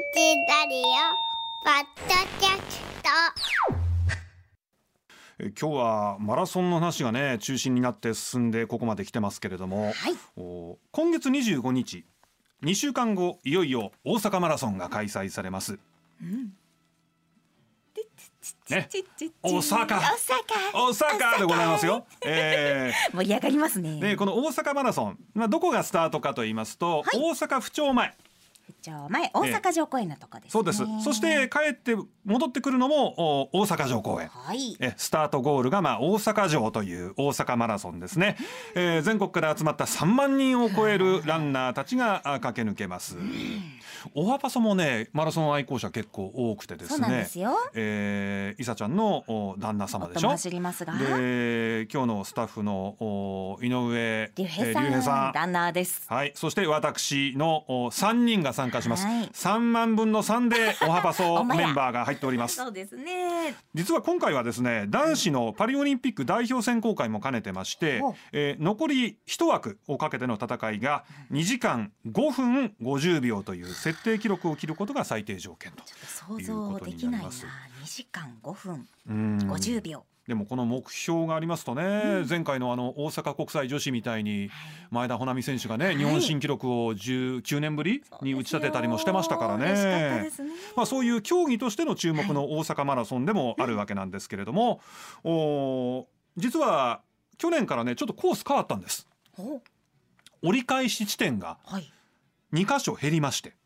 ラリオポッドキャスえ今日はマラソンの話がね中心になって進んでここまで来てますけれども、はい。お今月25日2週間後いよいよ大阪マラソンが開催されます。ね。大阪大阪大阪でございますよ。え盛り上がりますねー、でこの大阪マラソン、まあ、どこがスタートかと言いますと、はい大阪府庁前前大阪城公園のとこですね。そうです。そして帰って戻ってくるのもお大阪城公園。はい。えスタートゴールがまあ大阪城という大阪マラソンですね、えー全国から集まった3万人を超えるランナーたちがあ駆け抜けますオハパソもねマラソン愛好者結構多くてですね。そうなんですよ。えー、いさちゃんのお旦那様でしょ？夫も走りますが。で今日のスタッフのお井上竜兵さん,、えーさん。ランナーです。はい、そして私のお3人が参加します。はい。3万分の3でおはパソ メンバーが入っております。そうですね。実は今回はですね男子のパリオリンピック代表選考会も兼ねてましてお、えー残り1枠をかけての戦いが2時間5分50秒という設定記録を切ることが最低条件と。ちょっと想像できないな。2時間5分。うん。50秒。でもこの目標がありますとね、前回のあの大阪国際女子みたいに前田穂波選手がね、い。日本新記録を19年ぶりに打ち立てたりもしてましたからね。嬉しかったですね。まあ、そういう競技としての注目の大阪マラソンでもあるわけなんですけれども、お実は去年からねちょっとコース変わったんです。お折り返し地点がはい。2箇所減りまして。ええ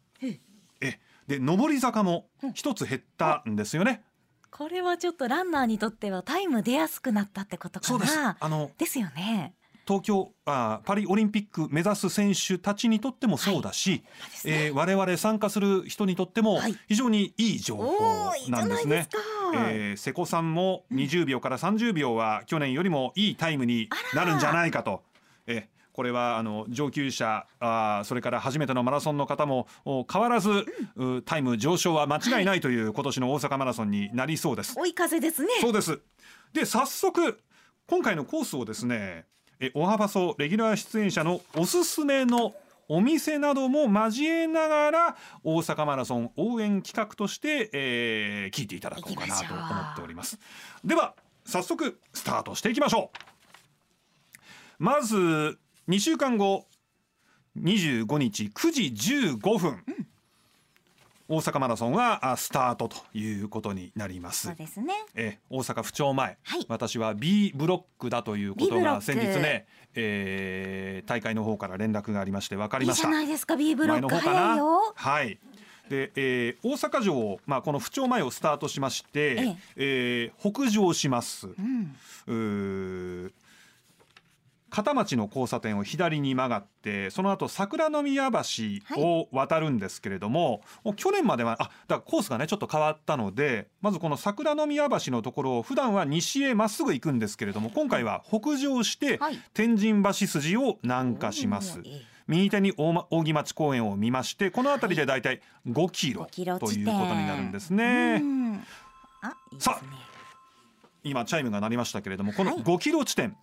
で上り坂も一つ減ったんですよね、これはちょっとランナーにとってはタイム出やすくなったってことかな。そうです。あのですよね。東京あパリオリンピック目指す選手たちにとってもそうだし、ですね。えー我々参加する人にとってもはい。非常にいい情報なんですね。ないです。か、えー瀬古さんも20秒から30秒は去年よりもいいタイムになるんじゃないかと。えーこれはあの上級者あーそれから初めてのマラソンの方もお変わらず、うタイム上昇は間違いないという今年の大阪マラソンになりそうです。追い風ですねそうです。で早速今回のコースをですねえおはばそレギュラー出演者のおすすめのお店なども交えながら大阪マラソン応援企画として、えー聞いていただこうかなと思っております。では早速スタートしていきましょう。まず2週間後25日9時15分、大阪マラソンはあスタートということになります。そう。ですね。えー大阪府庁前、はい。私は B ブロックだということがク。先日ね、えー大会の方から連絡がありまして分かりました。いいじゃないですか B ブロック。早いよ。はい。で、えー大阪城を、まあ、この府庁前をスタートしまして、ええ。ー北上します、うん片町の交差点を左に曲がってその後桜宮橋を渡るんですけれども、もう去年まではあだからコースがねちょっと変わったのでまずこの桜宮橋のところを普段は西へまっすぐ行くんですけれども今回は北上してはい。天神橋筋を南下します。右手に大町公園を見ましてこの辺りでだい。たい5キロ5キロということになるんですね。いいですね。さ今チャイムが鳴りましたけれどもこのはい。5キロ地点、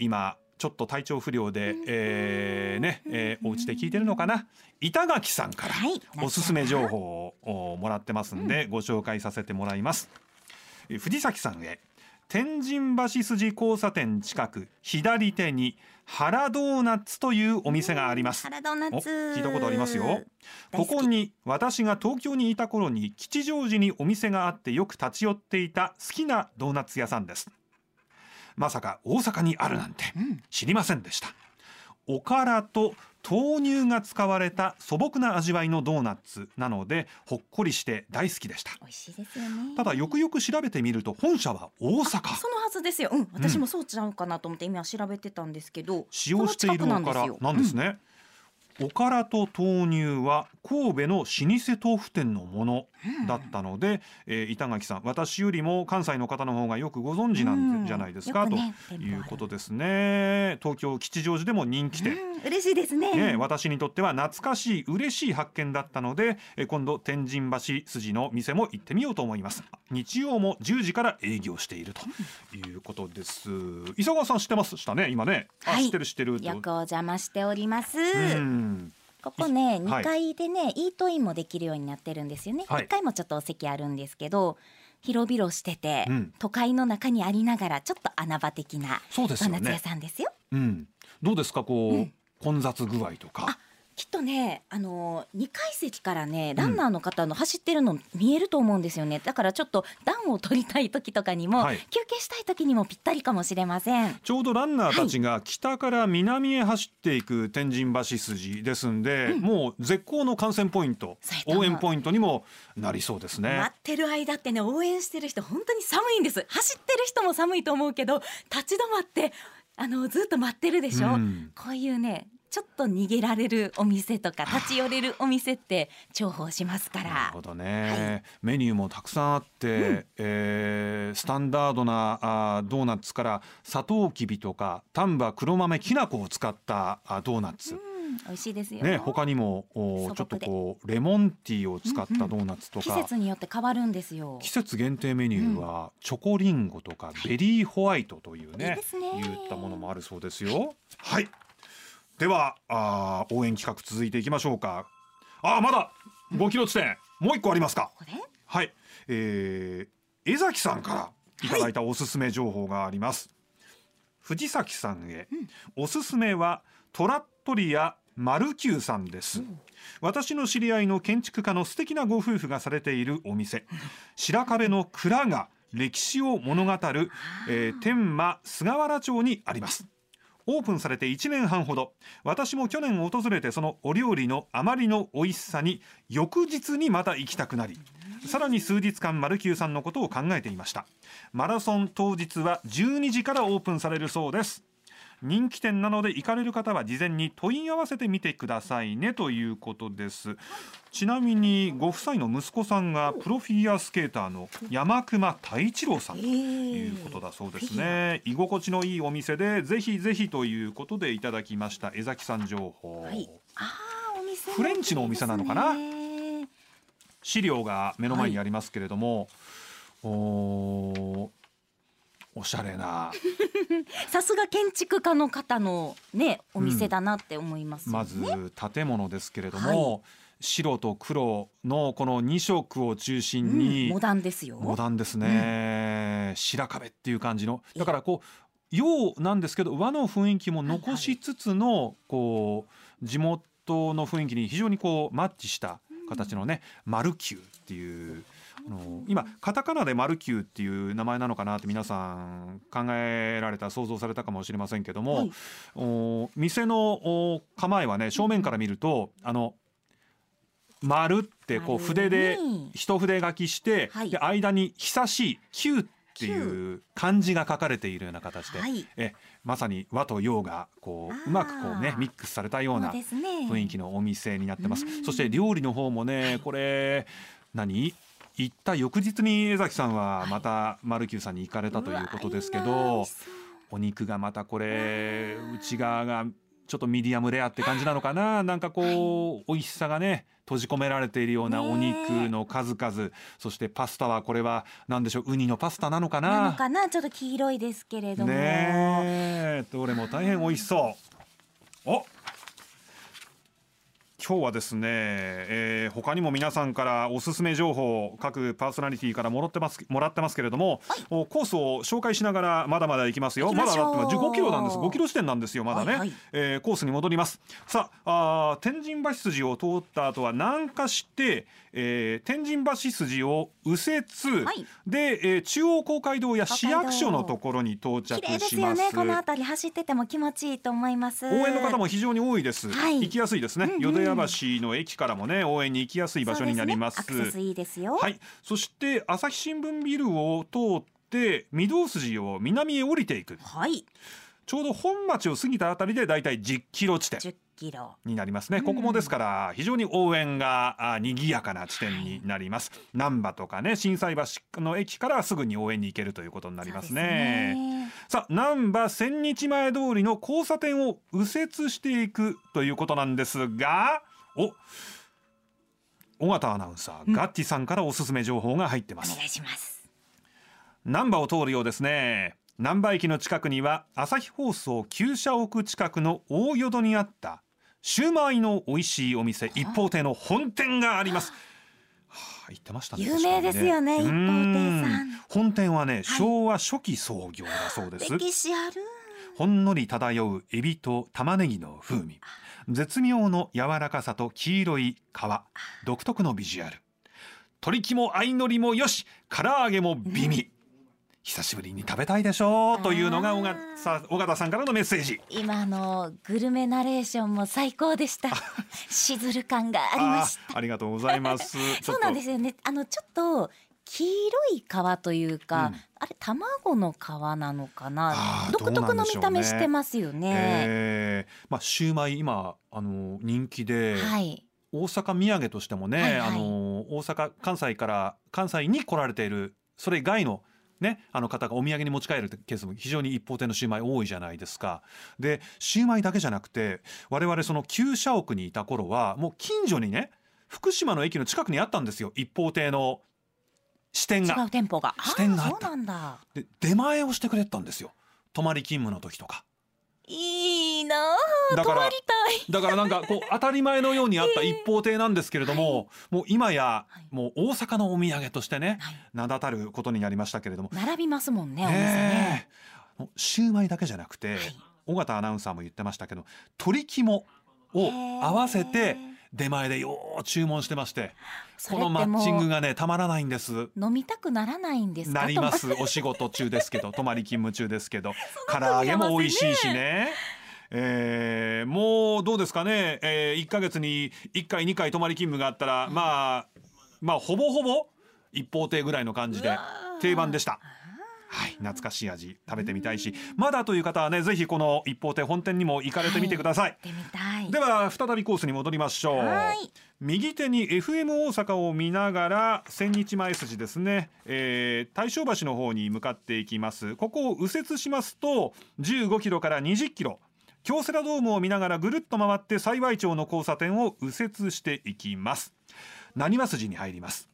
今ちょっと体調不良で、えーね、えーお家で聞いてるのかな？板垣さんからはい。おすすめ情報をおもらってますんで、ご紹介させてもらいます。え藤崎さんへ。天神橋筋交差点近く左手に原ドーナツというお店があります。原ドーナおツ。聞いたことありますよ。大ここに私が東京にいた頃に吉祥寺にお店があってよく立ち寄っていた好きなドーナツ屋さんですまさか大阪にあるなんてうん。知りませんでした。おからと豆乳が使われた素朴な味わいのドーナツなのでほっこりして大好きでした。美味しいですよね。ただよくよく調べてみると本社は大阪。そのはずですよ、うん、私もそうちゃうかなと思って今調べてたんですけど、使用しているおからなんですね、おからと豆乳は神戸の老舗豆腐店のものだったので、えー板垣さん私よりも関西の方の方がよくご存知なんじゃないですか、うんねということですね。東京吉祥寺でも人気店、うん、嬉しいですね。ね、私にとっては懐かしい嬉しい発見だったのでえー今度天神橋筋の店も行ってみようと思います。日曜も10時から営業しているということです。磯川さん知ってますしたね今ね。あ、はい。知ってる知ってると。よくお邪魔しております、うんここねはい2階でね、イートインもできるようになってるんですよね、はい1階もちょっとお席あるんですけど広々してて、うん都会の中にありながらちょっと穴場的なそうですよドーナツ屋ね。さんですようん。どうですかこう、うん混雑具合とかあ。きっとねあの2階席からねランナーの方の走ってるの見えると思うんですよね。だからちょっと暖を取りたい時とかにも、はい。休憩したい時にもぴったりかもしれません。ちょうどランナーたちが北から南へ走っていく天神橋筋ですんで、もう絶好の観戦ポイント応援ポイントにもなりそうですね。待。ってる間ってね応援してる人本当に寒いんです。走ってる人も寒いと思うけど立ち止まってあのずっと待ってるでしょ、うん。こういうねちょっと逃げられるお店とか立ち寄れるお店って重宝しますから。なるほどね、メニューもたくさんあって、えースタンダードなあードーナツからサトウキビとか丹波黒豆きな粉を使ったあドーナツ、うん美味しいですよ、ね他にもおちょっとこうレモンティーを使ったドーナツとか、季節によって変わるんですよ。季節限定メニューはチョコリンゴとかベリーホワイトといういいねですね。言ったものもあるそうですよ。はい。ではあー応援企画続いていきましょうか。あーまだ5キロ地点もう一個ありますか。はい。えー、江崎さんからいただい。たおすすめ情報があります。藤崎さんへ、おすすめはトラットリアマルキューさんです、私の知り合いの建築家の素敵なご夫婦がされているお店。白壁の蔵が歴史を物語る、えー天満菅原町にありますオープンされて1年半ほど。私も去年訪れてそのお料理のあまりの美味しさに翌日にまた行きたくなりさらに数日間マルキューさんのことを考えていました。マラソン当日は12時からオープンされるそうです。人気店なので行かれる方は事前に問い合わせてみてくださいねということです。ちなみにご夫妻の息子さんがプロフィギュアスケーターの山熊太一郎さん。ということだそうですね。居心地のいいお店でぜひぜひということでいただきました。江崎さん情報、はい。フレンチのお店なのかな？資料が目の前にありますけれども、おー。おしゃれな。さすが建築家の方のねお店だなって思いますよね、まず建物ですけれども、白と黒のこの2色を中心うんに、モダンですよ。モダンですね、白壁っていう感じの。だからこう洋なんですけど和の雰囲気も残しつつのこう地元の雰囲気に非常にこうマッチした形のね、マルキューっていうあの今カタカナでマルキューっていう名前なのかなって皆さん考えられた想像されたかもしれませんけども、はい。お店のお構えはね正面から見ると、あの丸ってこう丸筆でに一筆書きして、はい。で間に久しい旧っていう漢字が書かれているような形で、はい。えまさに和と洋がこううまくこうねミックスされたような雰囲気のお店になってます。うん。そして料理の方もね、これ何？行った翌日に江崎さんはまたマルキューさんに行かれたということですけどお肉がまたこれ内側がちょっとミディアムレアって感じなのかな？なんかこう美味しさがね閉じ込められているようなお肉の数々。そしてパスタはこれは何でしょう？ウニのパスタなのかな？のなかな？ちょっと黄色いですけれども、ねえ。どれも大変美味しそう。お今日はですね、えー他にも皆さんからおすすめ情報各パーソナリティからもらってますもらってますけれども、おコースを紹介しながらまだまだ行きますよ。まだだって15キロなんです。5キロ地点なんですよまだね、はいはい。えーコースに戻ります。さあ天神橋筋を通った後は南下して、えー天神橋筋を右折、はい。で、えー中央公会堂や市役所のところに到着します。綺麗ですよね。この辺り走ってても気持ちいいと思います。応援の方も非常に多いです、はい。行きやすいですね、うんうん。淀屋橋の駅からもね応援に行きやすい場所になります。すね。いいですよ。はい。そして朝日新聞ビルを通って御堂筋を南へ降りていく。はい。ちょうど本町を過ぎたあたりでだいたい10キロ地点。10キロになりますね。ここもですから非常に応援があ賑やかな地点になります、難波とかね心斎橋の駅からすぐに応援に行けるということになりますね。ね。さあ難波千日前通りの交差点を右折していくということなんですがお尾形アナウンサー、うんガッティさんからおすすめ情報が入ってます。お願いします。難波を通るようですね。難波駅の近くには朝日放送旧社屋近くの大淀にあったシューマイの美味しいお店一方亭の本店があります。はあ、言ってましたね。有名ですよね確かに一方亭さん。うん。本店はね、昭和初期創業だそうです。歴史ある。ほんのり漂うエビと玉ねぎの風味。絶妙の柔らかさと黄色い皮。独特のビジュアル。鶏肝相のりもよし唐揚げも美味、久しぶりに食べたいでしょうというのが尾形さ尾形さんからのメッセージ。今のグルメナレーションも最高でした。しずる感がありました。ありがとうございます。そうなんですよよね。あのちょっと黄色い皮というか、うん。あれ卵の皮なのかな？独特の見た目してますよね。えー。まあシューマイ今あの人気で、はい。大阪土産としてもね、はいはい。あの大阪関西から関西に来られているそれ以外のね、あの方がお土産に持ち帰るケースも非常に一方店のシューマイ多いじゃないですか。でシューマイだけじゃなくて我々その旧社屋にいた頃はもう近所にね福島の駅の近くにあったんですよ一方亭の支店違が。う店舗が支店があったそうなんだで出前をしてくれたんですよ泊まり勤務の時とか。いいなあだから泊まりたい。だからなんかこう当たり前のようにあった一方亭なんですけれども、もう今やはい。もう大阪のお土産としてね、はい。名だたることになりましたけれども、並びますもんねお店ね。ねえシューマイだけじゃなくて、はい。尾形アナウンサーも言ってましたけど鶏肝を合わせて出前でよう注文してまして。そこのマッチングがねたまらないんです。飲みたくならないんですか？なります。お仕事中ですけど 泊まり勤務中ですけど。唐揚げも美味しいしね。えーもうどうですかね、えー、1ヶ月に1回2回泊まり勤務があったら、まあまあほぼほぼ一方亭ぐらいの感じで定番でした。はい、懐かしい味食べてみたいしまだという方はねぜひこの一方亭本店にも行かれてみてください、行ってみたい。では再びコースに戻りましょう。はい。右手に FM 大阪を見ながら千日前筋ですね、えー、大正橋の方に向かっていきます。ここを右折しますと15キロから20キロ。京セラドームを見ながらぐるっと回って幸町の交差点を右折していきます。何和筋に入ります。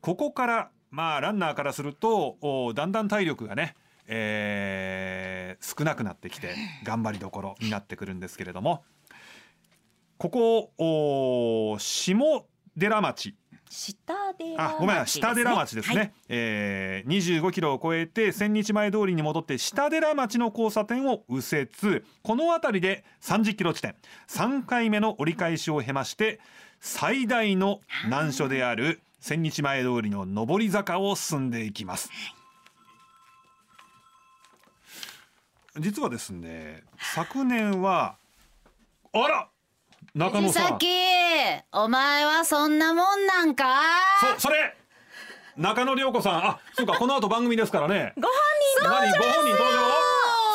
ここからまあランナーからするとおだんだん体力がね、えー少なくなってきて頑張りどころになってくるんですけれどもここお下寺町。下寺あごめん下寺町ですね、はい。えー、25キロを超えて千日前通りに戻って下寺町の交差点を右折。この辺りで30キロ地点。3回目の折り返しを経まして最大の難所である千日前通りの上り坂を進んでいきます。実はですね昨年はあら中野さん。お前はそんなもんなんか？そそれ中野涼子さん。あそうかこの後番組ですからね。ご本何ご本人登場。ス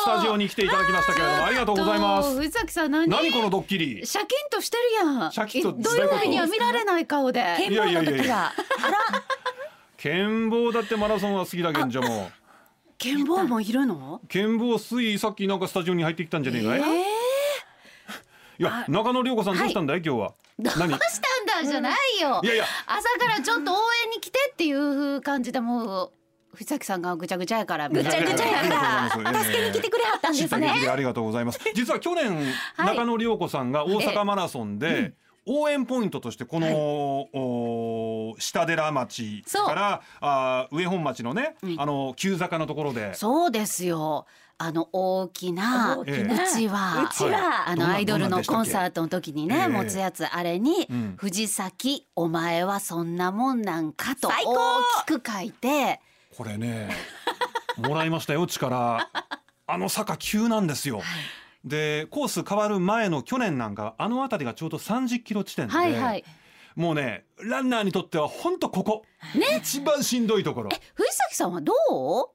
タジオに来ていただきましたけれどもありがとうございます。藤崎さん何何このドッキリ？シャキンとしてるやん。シャキッとえどういうふうには見られない顔で。人健忘の時はあら剣棒だってマラソンは好きだけんじゃも剣棒もいるの？う剣棒ついさっきなんかスタジオに入ってきたんじゃねえかい、えいや中野涼子さんどうしたんだい、今日は。どうしたんだ？じゃないよ。いやいや。朝からちょっと応援に来てっていう感じでもう藤崎さんがぐちゃぐちゃやからぐちゃぐちゃやから。助けに来てくれはったんですね。ありがとうございます。実は去年、はい中野涼子さんが大阪マラソンで、応援ポイントとしてこの、お下寺町からあー上本町のね、うん。あの急坂のところで。そうですよ。あの大きな大きな。うちわうちは。あのアイドルのコンサートの時にね、ええ。持つやつあれに、うん。藤崎お前はそんなもんなんか」と大きく書いてこれねもらいましたよ力。あの坂急なんですよ。でコース変わる前の去年なんかあの辺りがちょうど30キロ地点で、はいはい。もうねランナーにとっては本当ここ、一番しんどいところ。藤崎さんはど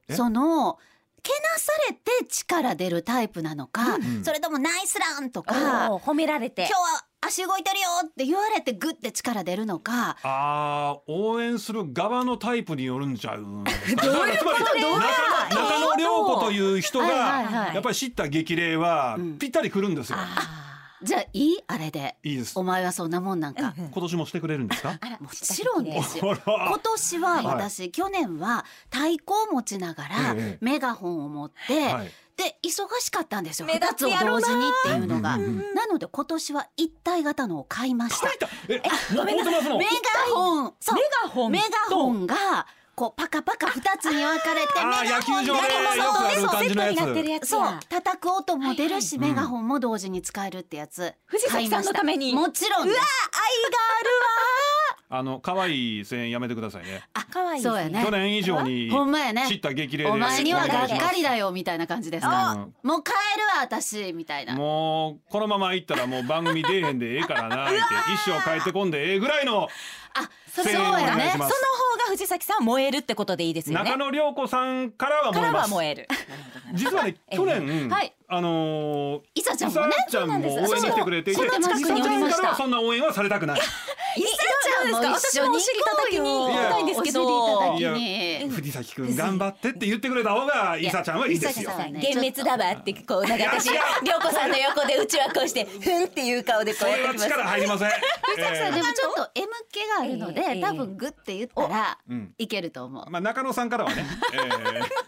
え？うそのけなされて力出るタイプなのか、ん。それともナイスランとか褒められて。今日は足動いてるよって言われてグッて力出るのかあー応援する側のタイプによるんちゃう？んですかどういうこと？ですか中野中野涼子という人がはいはいはいやっぱり知った激励はうん。ぴったりくるんですよ。あじゃあいい？あれで。いいです。お前はそんなもんなんか、今年もしてくれるんですか？あらもちろんですよ。今年は私、去年は太鼓を持ちながらええ。メガホンを持って、はいで忙しかったんですよ。目二つを立つやろな。同時にっていうのが、うんうんうんなので今年は一体型のを買いました。えメガホン。そう。メガホン。メガホンがこうパカパカ二つに分かれてメガホン野球場ででよくある感じのやつセットになってるやつ。そう。や叩く音も出るし、はいはいメガホンも同時に使えるってやつ。藤崎さんのために買いました。もちろんです。あの可愛い声援やめてくださいね。あ可愛いそうやね。去年以上にほんまやね。知った激励でお前にはがっかりだだよみたいな感じですうかんもう帰るわ私みたいな。もうこのまま行ったらもう番組出えへんでええからなって一生帰ってこんでええぐらいのあそ声援をお願いしその方が藤崎さんは燃えるってことでいいですよね。中野涼子さんからはからは燃える。実はねええ去年、はい。あのー、いさちゃんもねちゃんも応援に来てくれていてそうなんですいさちゃ近くにおりました。んからはそんな応援はされたくない。いさちゃんも一緒に私もお尻叩きに行きたいんですけど。い藤崎くん頑張ってって言ってくれた方がいさちゃんはいいですよ幻滅だわってこうなんか私涼子さんの横でうちはこうしてふんっていう顔でこそうやってきます。力入りません。藤崎さんえでもちょっと M 気があるので、ええ多分グって言ったらうん。いけると思う。ー、まあ中野さんからはね、えー。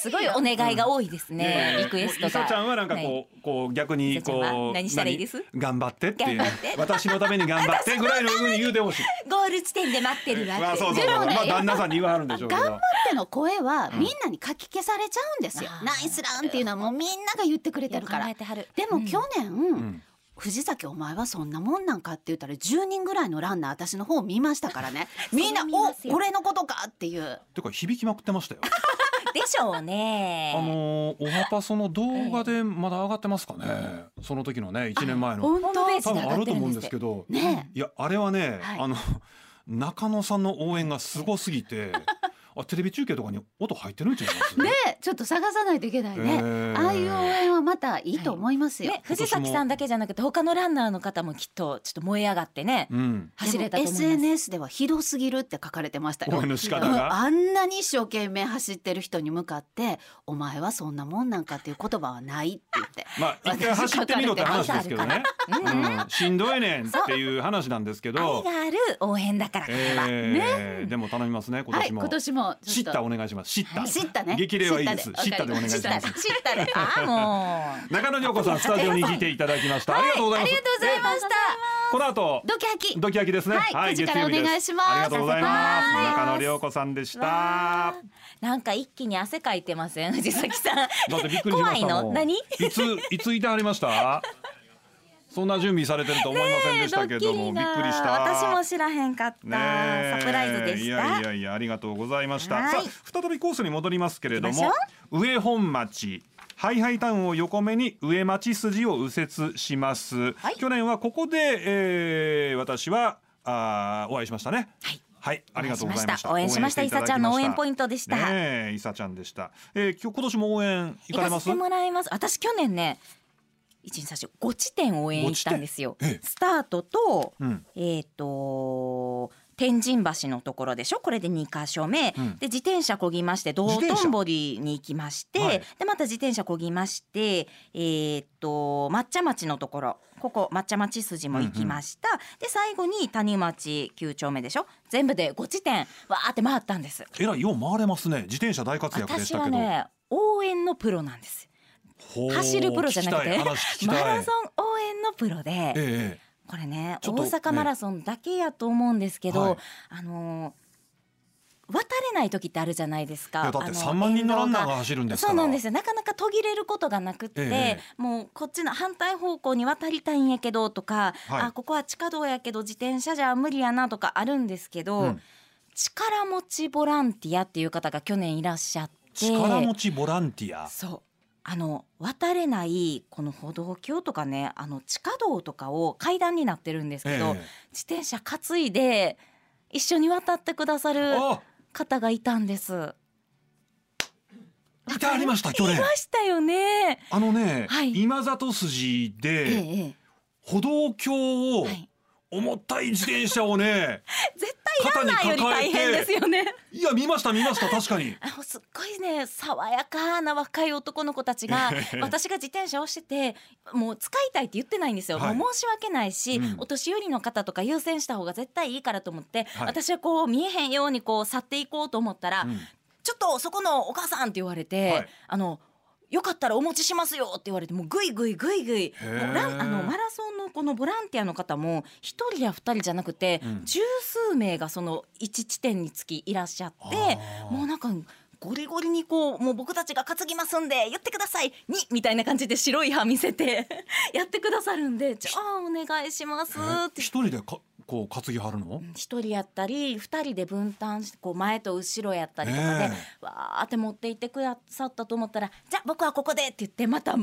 すごいお願いが多いですねリクエストが。ちゃんはなんかこう、はい。こう逆にこうは何したらいいです？何？頑張ってっていう。私のために頑張ってぐらいの風に言うてほしい。ゴール地点で待ってるわまあそうそうまあ旦那さんに言わはるんでしょうけど。頑張っての声はみんなにかき消されちゃうんですよ、あー。ナイスランっていうのはもうみんなが言ってくれてるから。でも去年、ん藤崎お前はそんなもんなんか？って言ったら10人ぐらいのランナー私の方見ましたからね。みんなおますよ。これのことか？っていう。てか響きまくってましたよ。でしょうね。あのーおはパソの動画でまだ上がってますかね。その時のね一年前の。本ホームページ多で上がって分あると思うんですけど。ね。いやあれはね、はい。あの中野さんの応援がすごすぎて、あテレビ中継とかに音入ってるんちゃいます？ねちょっと探さないといけないね、えー。ああいう応援はまたいいと思いますよ、ね、藤崎さんだけじゃなくて他のランナーの方もきっとちょっと燃え上がってね、うん。走れたと思います。SNS ではひどすぎるって書かれてましたよ。応援の仕方うんが？あんなに一生懸命走ってる人に向かって「お前はそんなもんなんか」っていう言葉はないって言って。まあ一回走ってみろって話ですけどね。うんうん、しんどいねんっていう話なんですけど。愛。がある応援だからこれは、えー。でも頼みますね今はい年も。今年も知ったお願いします。知った。知ったね激励はいいです。知知ったたでお願いします。知ったで ああもう中野涼子さんスタジオに来ていただきました。ありがとうございます。ありがとうございましたこの後ドキハキドキハキですね。はい9時から月曜日お願いしますありがとうございます。はい中野涼子さんでした。わなんか一気に汗かいてません？藤崎さん。怖いの？何？いついついてはりました？そんな準備されてると思いませんでしたけども、びっくりした。私も知らへんかった、サプライズでした。いやいやいやありがとうございました。はい。さあ再びコースに戻りますけれどもし上本町。ハイハイタウンを横目に上町筋を右折します、はい。去年はここで、えー、私はあーお会いしましたね。はい。はい、ありがとうございました。応援しました。応援していただきいさちゃんの応援ポイントでした。ねえ、いさちゃんでした。えー、今日今年も応援行かれます？行かせて。もらいます。私去年ね一日最初5地点応援行ったんですよ。スタートと、うん。えっ、と天神橋のところでしょ？これで2箇所目、うん。で自転車こぎまして道頓堀に行きまして、はい。でまた自転車こぎましてえっ、と抹茶町のところ。ここ抹茶町筋も行きました、で最後に谷町9丁目でしょ？全部で5地点わーって回ったんです。えらいよう回れますね。自転車大活躍でし私たけど。はね応援のプロなんです走るプロじゃなくてマラソン応援のプロで、ええこれね大阪マラソンだけやと思うんですけど、はい。あのー渡れない時ってあるじゃないですか。だってあの3万人のランナーが走るんです。そうなんですよ。なかなか途切れることがなくって、え。もうこっちの反対方向に渡りたいんやけどとか、はい。あここは地下道やけど自転車じゃ無理やなとかあるんですけど、うん。力持ちボランティアっていう方が去年いらっしゃって。力持ちボランティア。そうあの渡れないこの歩道橋とかねあの地下道とかを階段になってるんですけど、え自転車担いで一緒に渡ってくださえるあ、方がいたんです。いてありました去年い。ましたよね。あのね、はい今里筋えでええ歩道橋をはい重たい自転車をね、絶対ランナーより大変ですよね。いや見ました見ました確かに。あのすっごいね爽やかな若い男の子たちが 私が自転車をしててもう使いたいって言ってないんですよ、はい。もう申し訳ないし、うん。お年寄りの方とか優先した方が絶対いいからと思って、はい。私はこう見えへんようにこう去っていこうと思ったら、うん。ちょっとそこのお母さんって言われて、はい。あのよかったらお持ちしますよって言われてもうぐいぐいぐいぐいもうランあのマラソンのこのボランティアの方も一人や二人じゃなくて、うん。十数名がその一地点につきいらっしゃってもうなんかゴリゴリにこうもう僕たちが担ぎますんで言ってください。にみたいな感じで白い歯見せて やってくださるんでじゃあお願いしますえ？って。一人でかこう担ぎはるの？一人やったり二人で分担してこう前と後ろやったりとかで、ねわーって持って行ってくださったと思ったらじゃあ僕はここでって言ってまた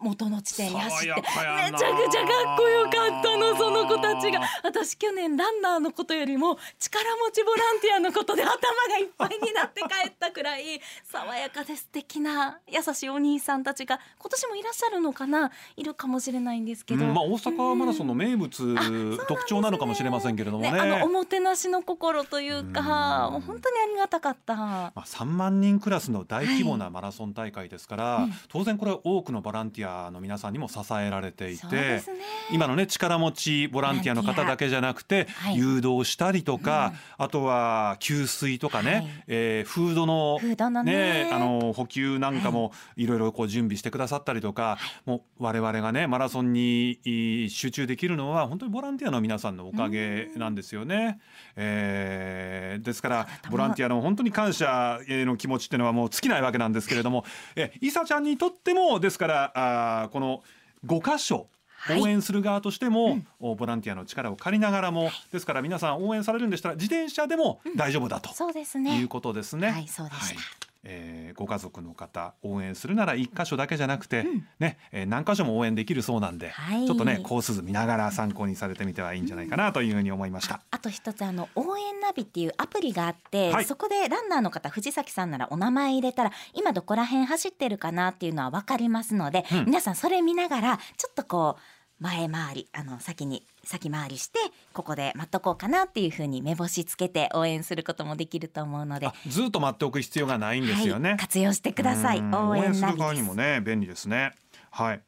元の地点に走ってめちゃくちゃかっこよかったのその子たちが。私去年ランナーのことよりも力持ちボランティアのことで頭がいっぱいになって帰ったくらい爽やかで素敵な優しいお兄さんたちが今年もいらっしゃるのかないるかもしれないんですけど、うんまあ、大阪マラソンの名物、そうなん特徴なのかもしれませんけれどもね。ね、あのおもてなしの心というかうん。もう本当にありがたかった。まあ、3万人クラスの大規模なマラソン大会ですから、うん。当然これは多くのボランティアの皆さんにも支えられていて、ね。今のね力持ちボランティアの方だけじゃなくて、はい。誘導したりとか、あとは給水とかね、はい。えーフードのフードのね。あの補給なんかもい。ろいろこう準備してくださったりとか、もう我々がねマラソンにい集中できるのは本当にボランティアの皆さんのおかげなんですよね。えーですからボランティアの本当に感謝への気持ちっていうのはもう尽きないわけなんですけれども、えいさちゃんにとってもですからあーこの5箇所はい。応援する側としても、おボランティアの力を借りながらもですから皆さん応援されるんでしたら自転車でも大丈夫だと。そうですいうね。ことですね。はいそうでしたえーご家族の方応援するなら一箇所だけじゃなくて、ね、えー何箇所も応援できるそうなんで、はい。ちょっとねコース図見ながら参考にされてみてはいいんじゃないかなというふうに思いました。あと一つあの応援ナビっていうアプリがあって、はい。そこでランナーの方藤崎さんならお名前入れたら今どこら辺走ってるかなっていうのは分かりますので、うん。皆さんそれ見ながらちょっとこう前回りあの先に先回りしてここで待っとこうかなっていうふうに目星つけて応援することもできると思うのであずっと待っておく必要がないんですよね。はい、活用してくださいうん応援する側にもね便利ですね。はい。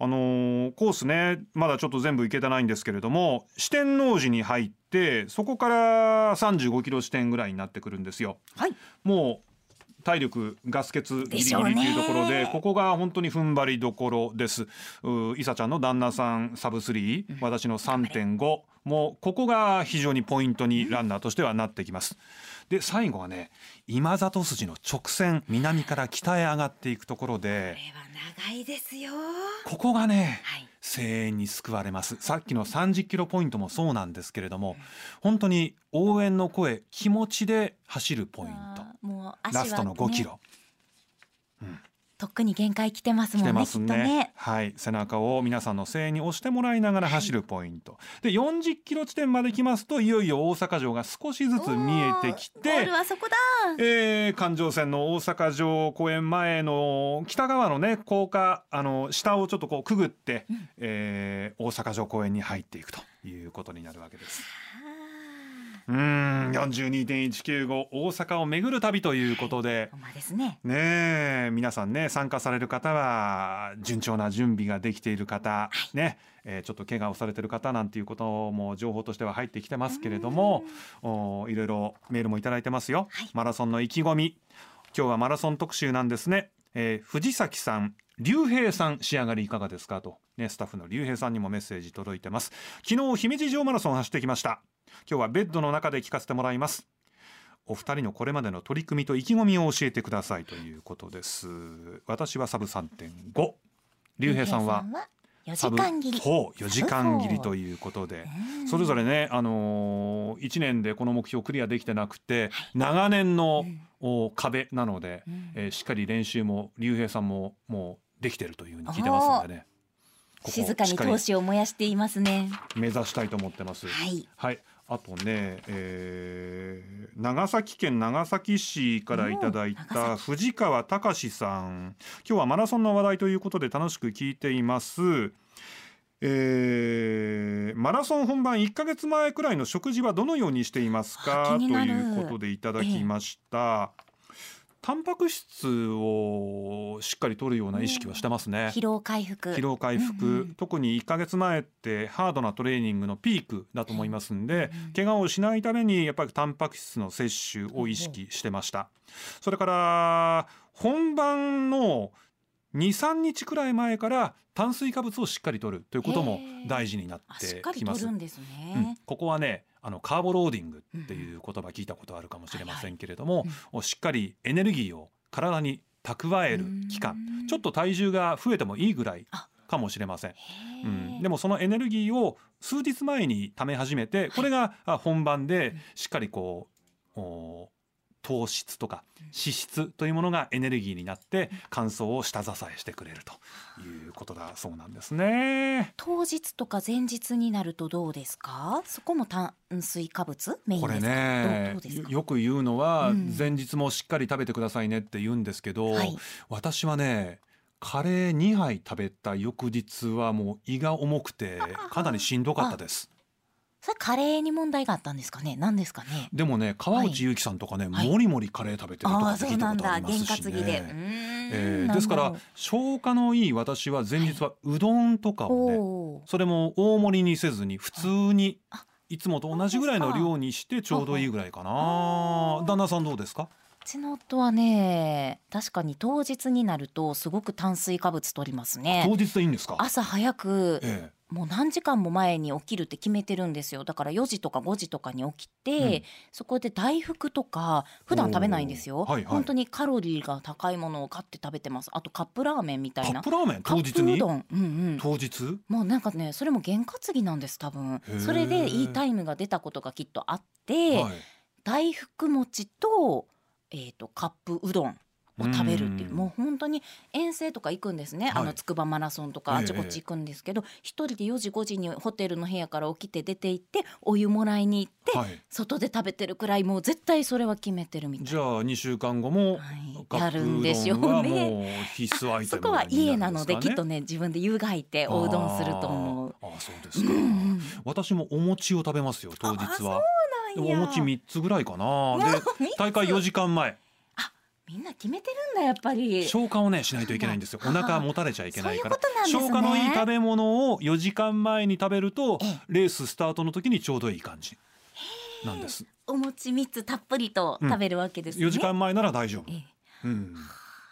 あのーコースねまだちょっと全部行けてないんですけれども四天王寺に入ってそこから35キロ地点ぐらいになってくるんですよ。はいもう体力ガス欠ギリギリっていうところでここが本当に踏ん張りどころです。ういさちゃんの旦那さんサブ3、私の3.5もうここが非常にポイントにランナーとしてはなってきます。で最後はね今里筋の直線南から北へ上がっていくところでこれは長いですよ。ここがねはい声援に救われます。さっきの30キロポイントもそうなんですけれども本当に応援の声気持ちで走るポイント。ね、ラストの5キロとっくに限界来てます来もんねね。ね。はい。背中を皆さんの声援に押してもらいながら走るポイント、で40キロ地点まで来ますといよいよ大阪城が少しずつ見えてきてルはそこだ。えー環状線の大阪城公園前の北側のね高架あの下をちょっとこうくぐって、えー大阪城公園に入っていくということになるわけです。うーん42.195大阪を巡る旅ということで。ですね。ねえ皆さんね参加される方は順調な準備ができている方、ね、えーちょっと怪我をされてる方なんていうことも情報としては入ってきてますけれどもおいろいろメールもいただいてますよ、はい。マラソンの意気込み。今日はマラソン特集なんですね、えー藤崎さん竜兵さん仕上がりいかがですか？と。ねスタッフの竜兵さんにもメッセージ届いてます。昨日姫路城マラソン走ってきました。今日はベッドの中で聞かせてもらいます。お二人のこれまでの取り組みと意気込みを教えてくださいということです。私はサブ3.5竜兵さんは4サブ時間切り。ほう4時間切りということで。うんそれぞれね、あのー、1年でこの目標クリアできてなくて長年のお壁なので、うん。えーしっかり練習も竜兵さんももうできてるというふうに聞いてますのでね。ここ静かに闘志を燃やしていますね。目指したいと思ってます。はい。はい、あとね、えー長崎県長崎市からいただいた藤川隆さん。今日はマラソンの話題ということで楽しく聞いています。えーマラソン本番1ヶ月前くらいの食事はどのようにしていますか？ということでいただきました、タンパク質をしっかり取るような意識はしてますね。疲労回復。疲労回復、うんうん。特に1ヶ月前ってハードなトレーニングのピークだと思いますんで、うん怪我をしないためにやっぱりタンパク質の摂取を意識してました、それから本番の23日くらい前から炭水化物をしっかり摂るということも大事になっあしってかりときまするんですうん。ね、ここはねあのカーボローディングっていう言葉聞いたことあるかもしれませんけれども、しっかりエネルギーを体に蓄える期間。うんちょっと体重が増えてもいいぐらいあかもしれません。へうーん、でもそのエネルギーを数日前に貯め始めてこれがあ本番でしっかりこうお糖質とか脂質というものがエネルギーになって乾燥を下支えしてくれるということだそうなんですね。当日とか前日になるとどうですか？そこも炭水化物？メインこれですかどうねよく言うのはうん。前日もしっかり食べてくださいねって言うんですけど、はい。私はねカレー2杯食べた翌日はもう胃が重くてかなりしんどかったです。それカレーに問題があったんですかね？何ですかね？でもね川内優輝さんとかね、はい。もりもりカレー食べてるとか聞いたことあそうなんだ。りますしね。んえーですから消化のいい私は前日はうどんとかをね、おー。それも大盛りにせずに普通にあいつもと同じぐらいの量にしてちょうどいいぐらいかな。あ。旦那さんどうですか？うちの夫はね確かに当日になるとすごく炭水化物取りますね。当日でいいんですか？朝早くええもう何時間も前に起きるって決めてるんですよ。だから4時とか5時とかに起きて、うん。そこで大福とか普段食べないんですよ、はいはい。本当にカロリーが高いものを買って食べてます。あとカップラーメンみたいな。カップラーメン？当日に？プうどん、うんうん、当日？もうなんかねそれも験担ぎなんです多分。それでいいタイムが出たことがきっとあって、はい。大福餅と,、えー、とカップうどんを食べるっていううん。もう本当に遠征とか行くんですね、はい。あの筑波マラソンとかええ。あちこち行くんですけど一、人で4時5時にホテルの部屋から起きて出て行ってお湯もらいに行って、はい。外で食べてるくらいもう絶対それは決めてるみたいじゃあ2週間後もはい。やるんでしょうね。必須アイテムそこは家なのできっとねね自分で湯がいておうどんすると思う。あそうですか、うんうん私もお餅を食べますよ当日は。お餅3つぐらいかな。で大会4時間前みんな決めてるんだやっぱり。消化をねしないといけないんですよ。お腹持たれちゃいけないから。消化のいい食べ物を4時間前に食べるとええ。レーススタートの時にちょうどいい感じなんです。お餅三つたっぷりと食べるわけですね。4時間前なら大丈夫。ええ。うん。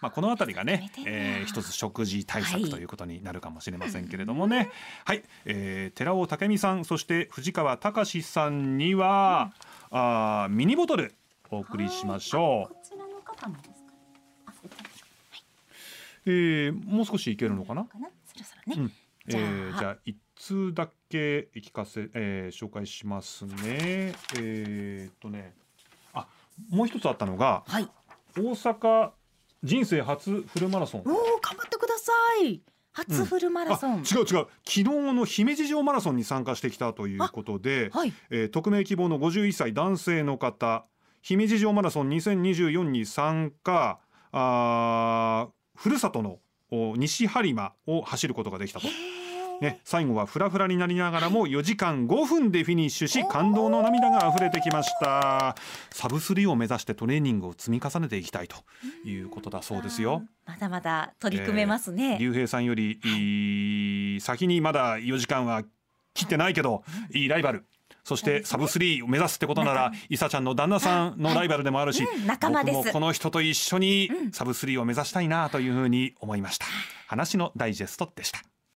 まあ、このあたりがね、えー一つ食事対はい。策ということになるかもしれませんけれどもね。はい、えー寺尾武美さん、そして藤川隆さんには、あーミニボトルお送りしましょう。こちらの方もですかね。あ、こちらえーもう少しいけるのかな？かな。そろそろね。うん、えじゃあーじゃあ一通だけ聞かせ、えー紹介しますね。えーっとね、あ、もう一つあったのがはい。大阪人生初フルマラソン。おお、頑張ってください。初フルマラソン。あ違う違う昨日の姫路城マラソンに参加してきたということで、はい。えー匿名希望の51歳男性の方姫路城マラソン2024に参加あーふるさとのお西播磨を走ることができたと。ね、最後はフラフラになりながらも4時間5分でフィニッシュし感動の涙が溢れてきました。サブスリーを目指してトレーニングを積み重ねていきたいということだそうですよ。まだまだ取り組めますね。竜兵さんより先にまだ4時間は切ってないけどいいライバルそしてサブスリーを目指すってことならいさちゃんの旦那さんのライバルでもあるしうん仲間です。僕もこの人と一緒にうん。サブスリーを目指したいなというふうに思いました。話のダイジェストでした